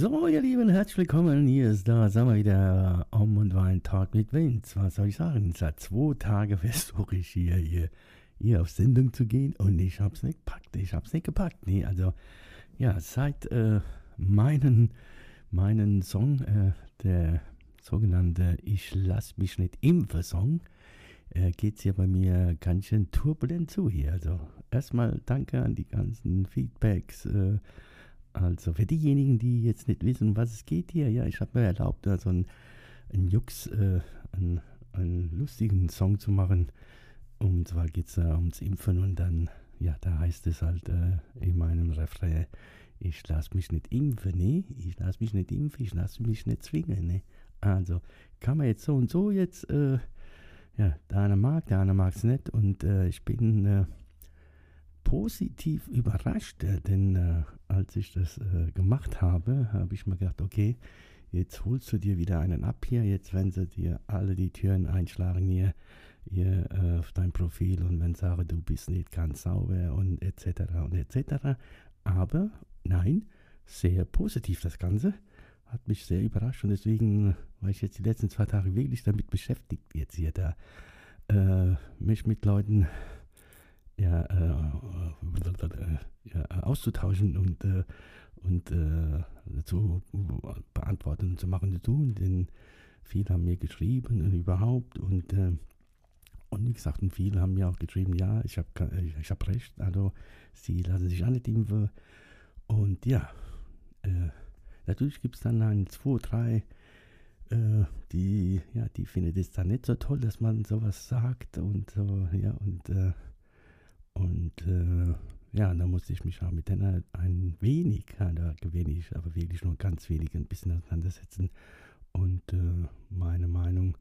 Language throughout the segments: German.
So, ihr Lieben, herzlich willkommen. Hier ist da, sagen wir wieder, Om und Wein Talk mit Vince. Was soll ich sagen? Seit zwei Tagen versuche ich hier, hier, hier auf Sendung zu gehen und ich hab's nicht gepackt. Ich hab's nicht gepackt. Nee, also, ja, seit äh, meinen, meinen Song, äh, der sogenannte Ich lass mich nicht impfen Song, äh, geht's hier bei mir ganz schön turbulent zu hier. Also, erstmal danke an die ganzen Feedbacks, äh, also für diejenigen, die jetzt nicht wissen, um was es geht hier, ja, ich habe mir erlaubt, da so einen, einen Jux, äh, einen, einen, lustigen Song zu machen. Und zwar geht es da ums Impfen und dann, ja, da heißt es halt äh, in meinem Refrain, ich lasse mich nicht impfen, ne? Ich lasse mich nicht impfen, ich lasse mich nicht zwingen, ne? Also kann man jetzt so und so jetzt, äh, ja, der eine mag, der andere mag es nicht und äh, ich bin äh, positiv überrascht, äh, denn äh, als ich das äh, gemacht habe, habe ich mir gedacht, okay, jetzt holst du dir wieder einen ab hier, jetzt wenn sie dir alle die Türen einschlagen hier, hier äh, auf dein Profil und wenn sagen, du bist nicht ganz sauber und etc. und etc. Aber nein, sehr positiv das Ganze. Hat mich sehr überrascht und deswegen war ich jetzt die letzten zwei Tage wirklich damit beschäftigt, jetzt hier da äh, mich mit Leuten ja, äh, ja, auszutauschen und, äh, und äh, zu beantworten und zu machen zu tun. Denn viele haben mir geschrieben und überhaupt und äh, und wie gesagt, viele haben mir auch geschrieben, ja, ich habe ich hab recht, also sie lassen sich nicht impfen. Und ja, äh, natürlich gibt es dann ein, zwei, drei, äh, die, ja, die finden es dann nicht so toll, dass man sowas sagt und so, ja, und äh, und äh, ja, da musste ich mich auch mit denen ein wenig, ja, wenig, aber wirklich nur ganz wenig ein bisschen auseinandersetzen und äh, meine Meinung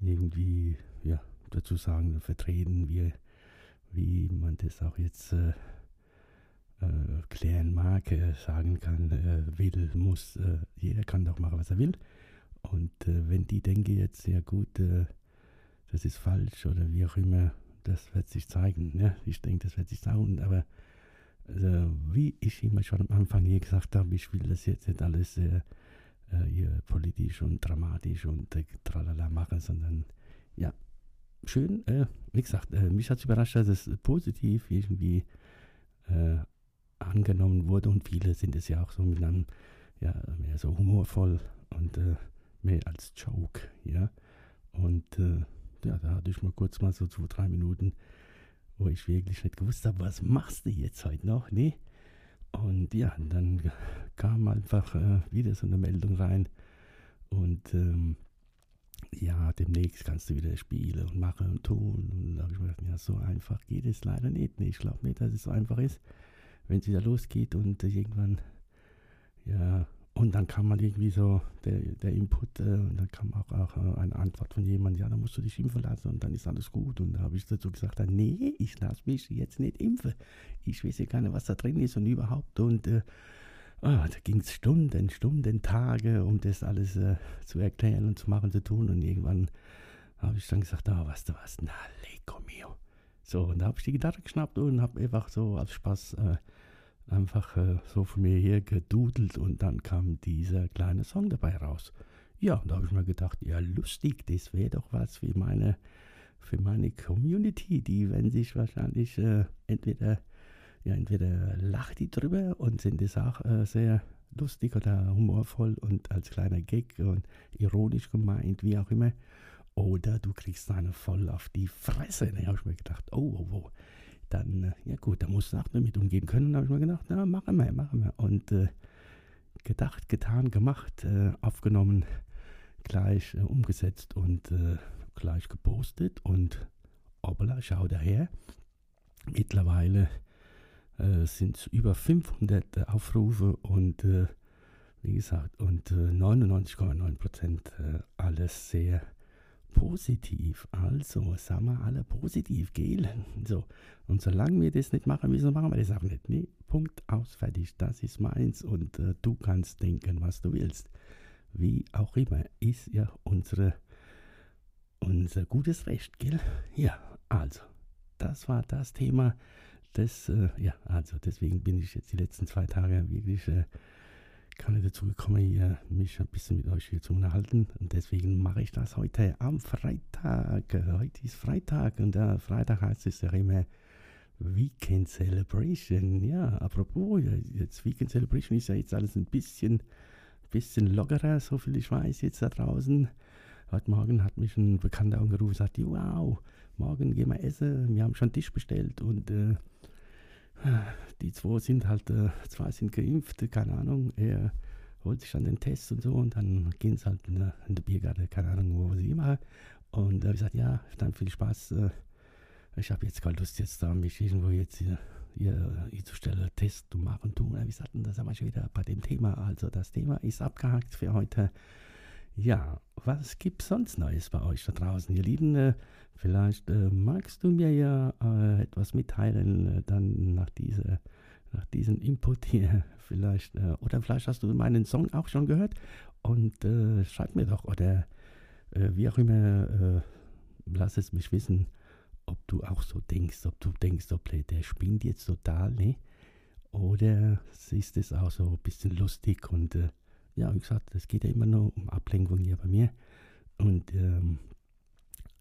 irgendwie ja, dazu sagen, vertreten, wie, wie man das auch jetzt äh, äh, klären mag, äh, sagen kann, äh, will, muss, äh, jeder kann doch machen, was er will. Und wenn die denken jetzt, ja gut, das ist falsch oder wie auch immer, das wird sich zeigen. Ja? Ich denke, das wird sich zeigen. Aber also, wie ich immer schon am Anfang hier gesagt habe, ich will das jetzt nicht alles äh, äh hier politisch und dramatisch und äh, tralala machen, sondern ja, schön. Äh, wie gesagt, äh, mich hat es überrascht, dass es positiv irgendwie äh, angenommen wurde und viele sind es ja auch so mit einem, ja, mehr so humorvoll und äh, mehr als Joke, ja. Und ja, da hatte ich mal kurz mal so zwei, drei Minuten, wo ich wirklich nicht gewusst habe, was machst du jetzt heute noch? Nee. Und ja, dann kam einfach äh, wieder so eine Meldung rein. Und ähm, ja, demnächst kannst du wieder spielen und machen und tun. Und da habe ich mir gedacht, ja, so einfach geht es leider nicht. Nee, ich glaube nicht, dass es so einfach ist, wenn es wieder losgeht und äh, irgendwann, ja, und dann kam mal irgendwie so der, der Input äh, und dann kam auch, auch äh, eine Antwort von jemandem, ja, da musst du dich impfen lassen und dann ist alles gut. Und da habe ich dazu gesagt, nee, ich lasse mich jetzt nicht impfen. Ich weiß ja gar nicht, was da drin ist und überhaupt. Und äh, oh, da ging es Stunden, Stunden, Tage, um das alles äh, zu erklären und zu machen, zu tun. Und irgendwann habe ich dann gesagt, oh, weißt du was, na, leco mio. So, und da habe ich die Gitarre geschnappt und habe einfach so als Spaß äh, einfach äh, so von mir her gedudelt und dann kam dieser kleine Song dabei raus. Ja, und da habe ich mir gedacht, ja lustig, das wäre doch was für meine, für meine Community. Die werden sich wahrscheinlich äh, entweder, ja, entweder lacht die drüber und sind es auch äh, sehr lustig oder humorvoll und als kleiner Gag und ironisch gemeint, wie auch immer. Oder du kriegst eine voll auf die Fresse. Da habe ich mir gedacht, oh, oh, oh dann, äh, ja gut, da muss auch damit umgehen können. Da habe ich mir gedacht, na, machen wir, machen wir. Und äh, gedacht, getan, gemacht, äh, aufgenommen, gleich äh, umgesetzt und äh, gleich gepostet. Und hoppala, schau daher. Mittlerweile äh, sind es über 500 Aufrufe und wie gesagt, und 99,9 Prozent alles sehr positiv. Also, sagen wir alle positiv, gell? So. Und solange wir das nicht machen, wieso machen wir das auch nicht? Nee, Punkt, aus, fertig. Das ist meins und äh, du kannst denken, was du willst. Wie auch immer, ist ja unsere, unser gutes Recht, gell? Ja, also, das war das Thema. Das, äh, ja, also deswegen bin ich jetzt die letzten zwei Tage wirklich äh, gar nicht dazu gekommen, mich ein bisschen mit euch hier zu unterhalten. Und deswegen mache ich das heute am Freitag. Heute ist Freitag und der Freitag heißt es ja immer Weekend Celebration. Ja, apropos, jetzt Weekend Celebration ist ja jetzt alles ein bisschen, bisschen lockerer, so viel ich weiß jetzt da draußen. Heute Morgen hat mich ein Bekannter angerufen und gesagt, wow, morgen gehen wir essen, wir haben schon Tisch bestellt und äh, die zwei sind halt, äh, zwei sind geimpft, keine Ahnung, er holt sich dann den Test und so und dann gehen sie halt in der, in der Biergarten, keine Ahnung, wo sie immer. Und äh, gesagt, ja, dann viel Spaß. Äh, ich habe jetzt keine Lust, jetzt da mich irgendwo jetzt hier, hier, hier zu stellen, Test zu machen und tun. Wie gesagt, da sind wir schon wieder bei dem Thema. Also das Thema ist abgehakt für heute. Ja, was gibt es sonst Neues bei euch da draußen, ihr Lieben? Äh, vielleicht äh, magst du mir ja äh, etwas mitteilen, äh, dann nach, dieser, nach diesem Input hier. Vielleicht, äh, oder vielleicht hast du meinen Song auch schon gehört und äh, schreib mir doch, oder wie auch immer, lass es mich wissen, ob du auch so denkst, ob du denkst, ob der, der spinnt jetzt total, ne? Oder siehst es auch so ein bisschen lustig und ja, wie gesagt, es geht ja immer nur um Ablenkung hier bei mir. Und ähm,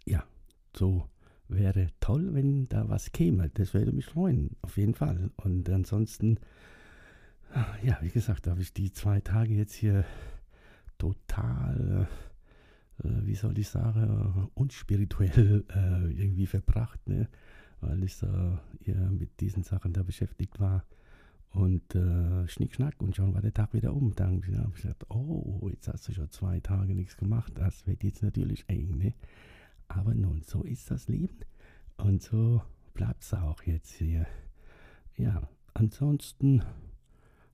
ja, so wäre toll, wenn da was käme. Das würde mich freuen, auf jeden Fall. Und ansonsten, ja, wie gesagt, habe ich die zwei Tage jetzt hier total, äh, wie soll ich sagen, unspirituell äh, irgendwie verbracht, ne? weil ich so ja, mit diesen Sachen da beschäftigt war. Und äh, Schnick, und schon war der Tag wieder um. Dann habe ich gesagt, oh, jetzt hast du schon zwei Tage nichts gemacht. Das wird jetzt natürlich eng, ne? Aber nun, so ist das Leben. Und so bleibt es auch jetzt hier. Ja, ansonsten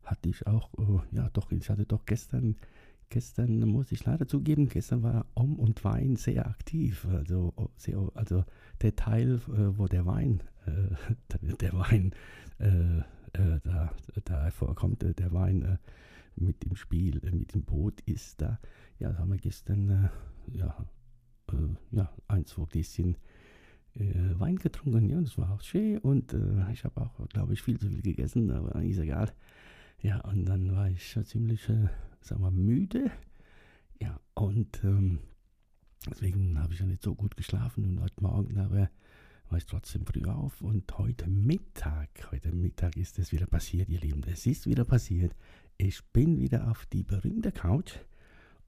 hatte ich auch, oh, ja doch, ich hatte doch gestern, gestern muss ich leider zugeben, gestern war Om und Wein sehr aktiv. Also, sehr, also der Teil, äh, wo der Wein, äh, der Wein, äh, äh, da, da vorkommt, äh, der Wein äh, mit dem Spiel, äh, mit dem Boot ist da. Ja, da haben wir gestern äh, ja, äh, ja, ein, zwei Gläschen Wein getrunken. Ja, das war auch schön und ich habe auch, glaube ich, viel zu viel gegessen, aber ist egal. Ja, und dann war ich ziemlich, sagen wir, müde. Ja, und ähm, deswegen habe ich ja nicht so gut geschlafen und heute Morgen aber war ich trotzdem früh auf und heute Mittag, heute Mittag ist es wieder passiert, ihr Lieben. Es ist wieder passiert. Ich bin wieder auf die berühmte Couch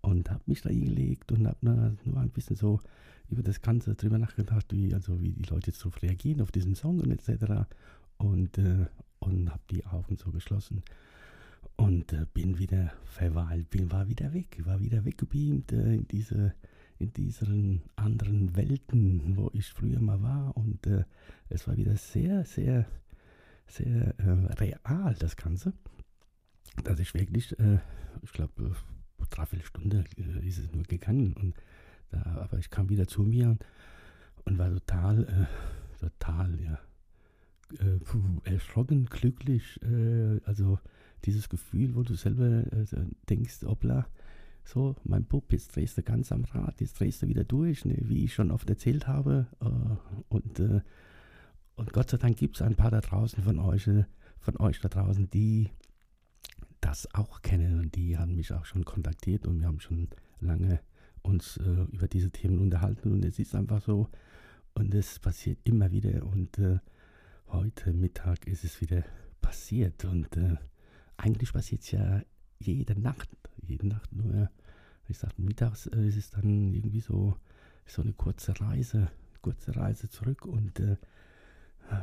und habe mich da hingelegt und habe nur, ein bisschen so über das Ganze drüber nachgedacht, wie, also wie die Leute jetzt darauf reagieren, auf diesen Song und etc. Und, äh, und habe die Augen so geschlossen und äh, bin wieder verweilt, bin, war wieder weg, war wieder weggebeamt äh, in diese in diesen anderen Welten, wo ich früher mal war. Und äh, es war wieder sehr, sehr, sehr äh, real, das Ganze. Dass ich wirklich, äh, ich glaube, dreiviertel Stunde äh, ist es nur gegangen. Und da, aber ich kam wieder zu mir und, und war total, äh, total, ja, äh, erschrocken, glücklich. also dieses Gefühl, wo du selber denkst, hoppla, so, mein Bub, jetzt drehst du ganz am Rad, jetzt drehst du wieder durch, ne, wie ich schon oft erzählt habe. Äh, und, äh, und Gott sei Dank gibt es ein paar da draußen von euch, äh, von euch da draußen, die das auch kennen und die haben mich auch schon kontaktiert und wir haben schon lange uns äh, über diese Themen unterhalten und es ist einfach so und es passiert immer wieder und äh, heute Mittag ist es wieder passiert und äh, eigentlich passiert es ja jede Nacht, jede Nacht nur ich sagte, mittags äh, ist es dann irgendwie so, so eine kurze Reise, kurze Reise zurück und äh,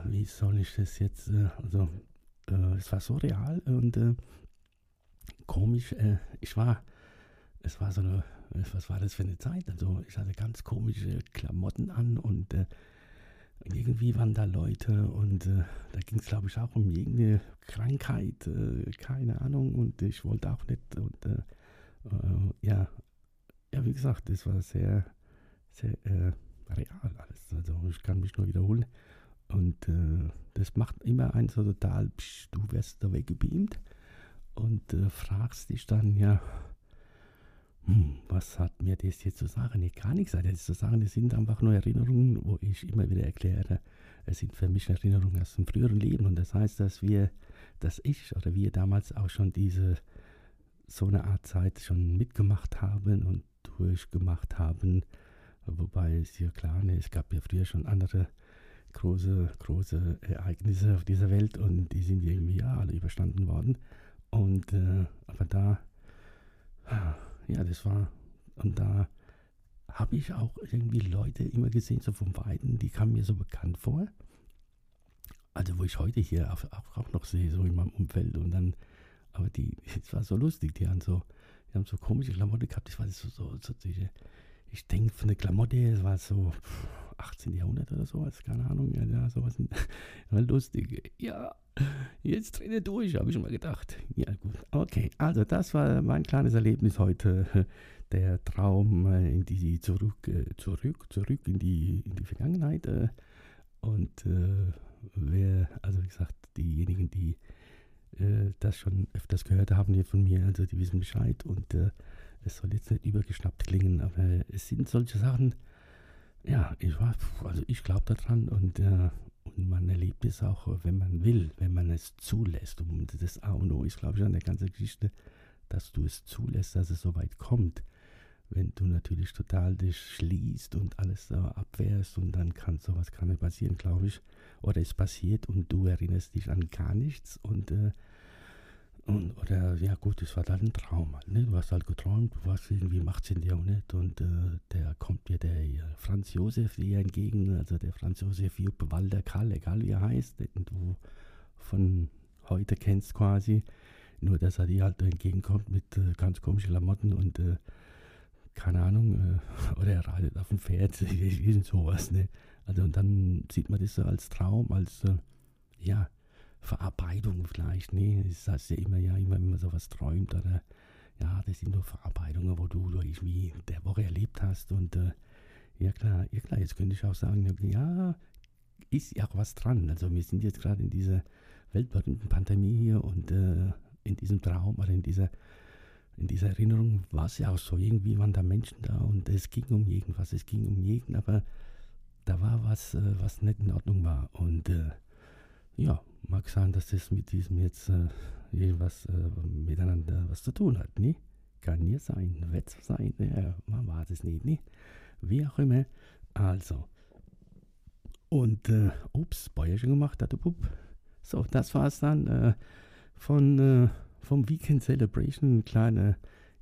wie soll ich das jetzt, äh, also äh, es war so real und äh, komisch, äh, ich war, es war so eine, was war das für eine Zeit, also ich hatte ganz komische Klamotten an und irgendwie waren da Leute und äh, da ging es, glaube ich, auch um irgendeine Krankheit, äh, keine Ahnung, und ich wollte auch nicht und äh, äh, ja, ja, wie gesagt, es war sehr, sehr äh, real alles. Also ich kann mich nur wiederholen. Und äh, das macht immer einen so total, psch, du wirst da weggebeamt und äh, fragst dich dann, ja, hm, was hat mir das jetzt zu sagen? Nee, gar nichts das zu sagen. Das sind einfach nur Erinnerungen, wo ich immer wieder erkläre, es sind für mich Erinnerungen aus dem früheren Leben. Und das heißt, dass wir, dass ich oder wir damals auch schon diese, so eine Art Zeit schon mitgemacht haben und durchgemacht haben. Wobei es ja klar, ne, es gab ja früher schon andere große, große Ereignisse auf dieser Welt und die sind irgendwie ja alle überstanden worden. Und äh, aber da, ja, das war, und da habe ich auch irgendwie Leute immer gesehen, so vom Weiden, die kamen mir so bekannt vor. Also wo ich heute hier auch noch sehe, so in meinem Umfeld. Und dann, aber die, es war so lustig, die haben so, die haben so komische Klamotten gehabt, das war so, so, so diese, ich denke von der Klamotte, es war so 18. Jahrhundert oder sowas, keine Ahnung, ja, sowas. War lustig. Ja, jetzt dreht er durch, habe ich mal gedacht. Ja, gut. Okay, also das war mein kleines Erlebnis heute. Der Traum äh, in die zurück, äh, zurück, zurück in die, in die Vergangenheit. Äh, und wer, also wie gesagt, diejenigen, die das schon öfters gehört haben hier von mir, also die wissen Bescheid und es soll jetzt nicht übergeschnappt klingen, aber es sind solche Sachen, ja, ich war, also ich glaube daran und, äh, und man erlebt es auch, wenn man will, wenn man es zulässt. Und das A und O ist, glaube ich, an der ganzen Geschichte, dass du es zulässt, dass es so weit kommt. Wenn du natürlich total dich schließt und alles so abwehrst und dann kann sowas kann nicht passieren, glaube ich. Oder es passiert und du erinnerst dich an gar nichts und äh, und, oder, ja gut, es war dann ein Traum halt, ne? Du hast halt geträumt, du warst irgendwie im 18. Jahrhundert und äh, der kommt dir der Franz Josef dir entgegen, also der Franz Josef Jupp Walder Karl, egal wie er heißt, den du von heute kennst quasi. Nur, dass er dir halt entgegenkommt mit äh, ganz komischen Klamotten und äh, keine Ahnung, äh, oder er reitet auf dem Pferd, irgend sowas, ne? Also und dann sieht man das so als Traum, als, äh, ja, Verarbeitung vielleicht. Nee, das heißt ja immer, ja, immer wenn man sowas träumt oder ja, das sind nur Verarbeitungen, wo du irgendwie der Woche erlebt hast und äh, ja klar, ja klar, jetzt könnte ich auch sagen, ja, ist ja auch was dran. Also wir sind jetzt gerade in dieser weltberühmten Pandemie hier und äh, in diesem Traum oder in dieser in dieser Erinnerung war es ja auch so, irgendwie waren da Menschen da und es ging um irgendwas, es ging um jeden, aber da war was, äh, was nicht in Ordnung war. Und äh, ja, mag sein, dass das mit diesem jetzt äh, irgendwas äh, miteinander was zu tun hat, ne? Kann ja sein, wird sein, ja, man weiß es nicht, ne? Wie auch immer. Also. Und, äh, ups, Bäuer schon gemacht, hat der Bub. So, das war es dann äh, von, äh, vom Weekend Celebration. Ein kleine,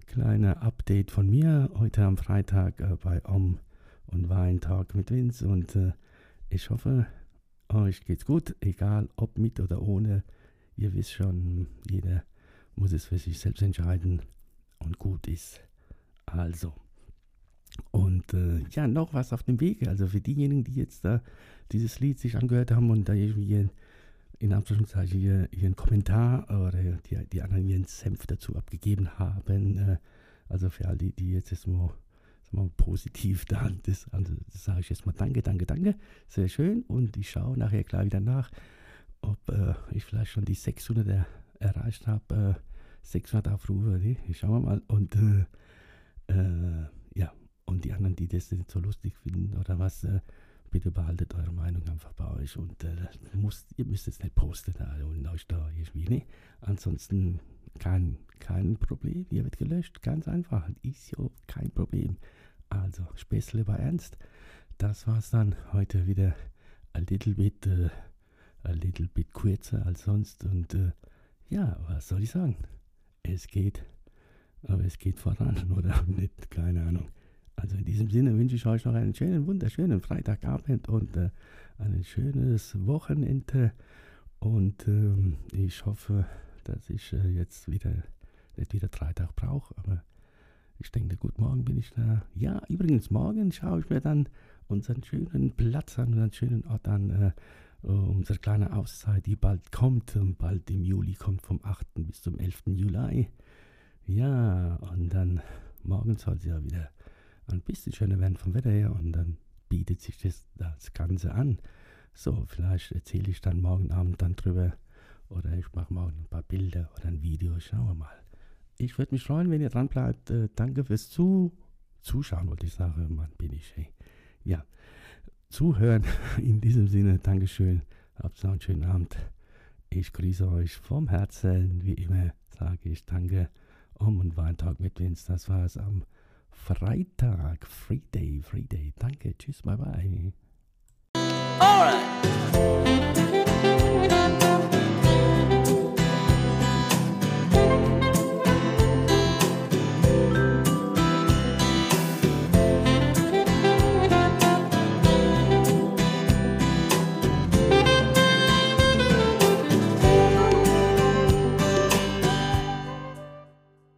kleine Update von mir heute am Freitag äh, bei Om und Weintag mit Vince. Und äh, ich hoffe, euch geht's gut, egal ob mit oder ohne. Ihr wisst schon, jeder muss es für sich selbst entscheiden und gut ist. Also. Und äh, ja, noch was auf dem Weg. Also für diejenigen, die jetzt da dieses Lied sich angehört haben und da irgendwie in Anführungszeichen hier, ihren Kommentar oder die, die anderen ihren Senf dazu abgegeben haben. Äh, also für alle, die jetzt erstmal mal positiv da. Das, also, das sage ich jetzt mal Danke, danke, danke. Sehr schön. Und ich schaue nachher gleich wieder nach, ob äh, ich vielleicht schon die 600 er, erreicht habe. Äh, 600 Aufrufe. Nee, schauen wir mal. Und äh, äh, ja, und die anderen, die das nicht so lustig finden oder was, äh, bitte behaltet eure Meinung einfach bei euch. Und äh, müsst, ihr müsst es nicht posten also, und euch da irgendwie. Nee. Ansonsten kein, kein Problem. Ihr wird gelöscht. Ganz einfach. Ist ja kein Problem. Also, Späßle war ernst. Das war's dann heute wieder a little bit, uh, a little bit kürzer als sonst. Und uh, ja, was soll ich sagen? Es geht, aber es geht voran, oder nicht? Keine Ahnung. Also in diesem Sinne wünsche ich euch noch einen schönen, wunderschönen Freitagabend und uh, ein schönes Wochenende. Und ähm, ich hoffe, dass ich jetzt wieder nicht wieder drei Tage brauche, aber ich denke, gut, morgen bin ich da. Ja, übrigens, morgen schaue ich mir dann unseren schönen Platz an, unseren schönen Ort an, äh, unsere kleine Auszeit, die bald kommt, und bald im Juli kommt, vom 8. bis zum 11. Juli. Ja, und dann morgen soll es ja wieder ein bisschen schöner werden vom Wetter her und dann bietet sich das, das Ganze an. So, vielleicht erzähle ich dann morgen Abend dann drüber oder ich mache morgen ein paar Bilder oder ein Video. Schauen wir mal. Ich würde mich freuen, wenn ihr dran bleibt. Äh, danke fürs Zu Zuschauen, wollte ich sagen. Mann, bin ich, hey. Ja, zuhören. In diesem Sinne, Dankeschön. Habt noch einen schönen Abend. Ich grüße euch vom Herzen. Wie immer sage ich Danke. Um und war ein Tag mit Vince. Das war es am Freitag. Free Day, Free Day. Danke. Tschüss, bye bye. Alright.